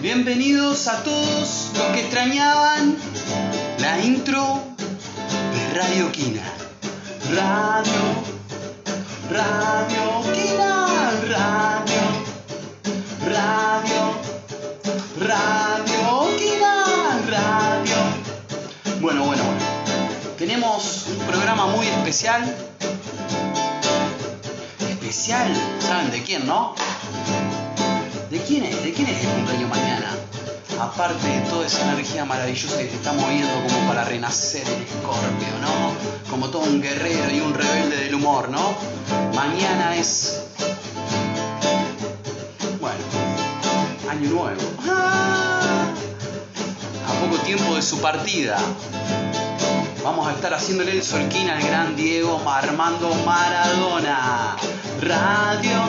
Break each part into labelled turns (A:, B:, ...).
A: Bienvenidos a todos los que extrañaban la intro de Radio Quina. Radio, Radio Quina, Radio, Radio, Radio Quina, Radio. Bueno, bueno, bueno. Tenemos un programa muy especial. Especial, ¿saben de quién, no? ¿De quién es? ¿De quién es el cumpleaños? Aparte de toda esa energía maravillosa que se está moviendo como para renacer el escorpio, ¿no? Como todo un guerrero y un rebelde del humor, ¿no? Mañana es... Bueno, año nuevo. ¡Ah! A poco tiempo de su partida. Vamos a estar haciéndole el solquín al gran Diego Armando Maradona. Radio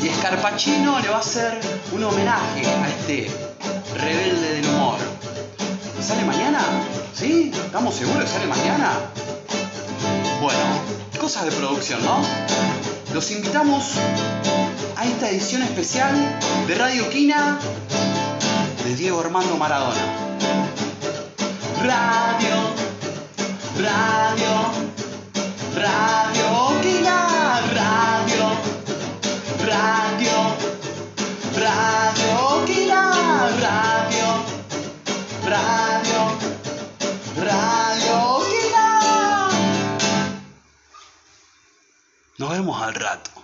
A: y Scarpacino le va a hacer un homenaje a este. ¿Sale mañana? ¿Sí? ¿Estamos seguros que sale mañana? Bueno, cosas de producción, ¿no? Los invitamos a esta edición especial de Radio Quina de Diego Armando Maradona. Radio, radio, radio nos vemos al rato.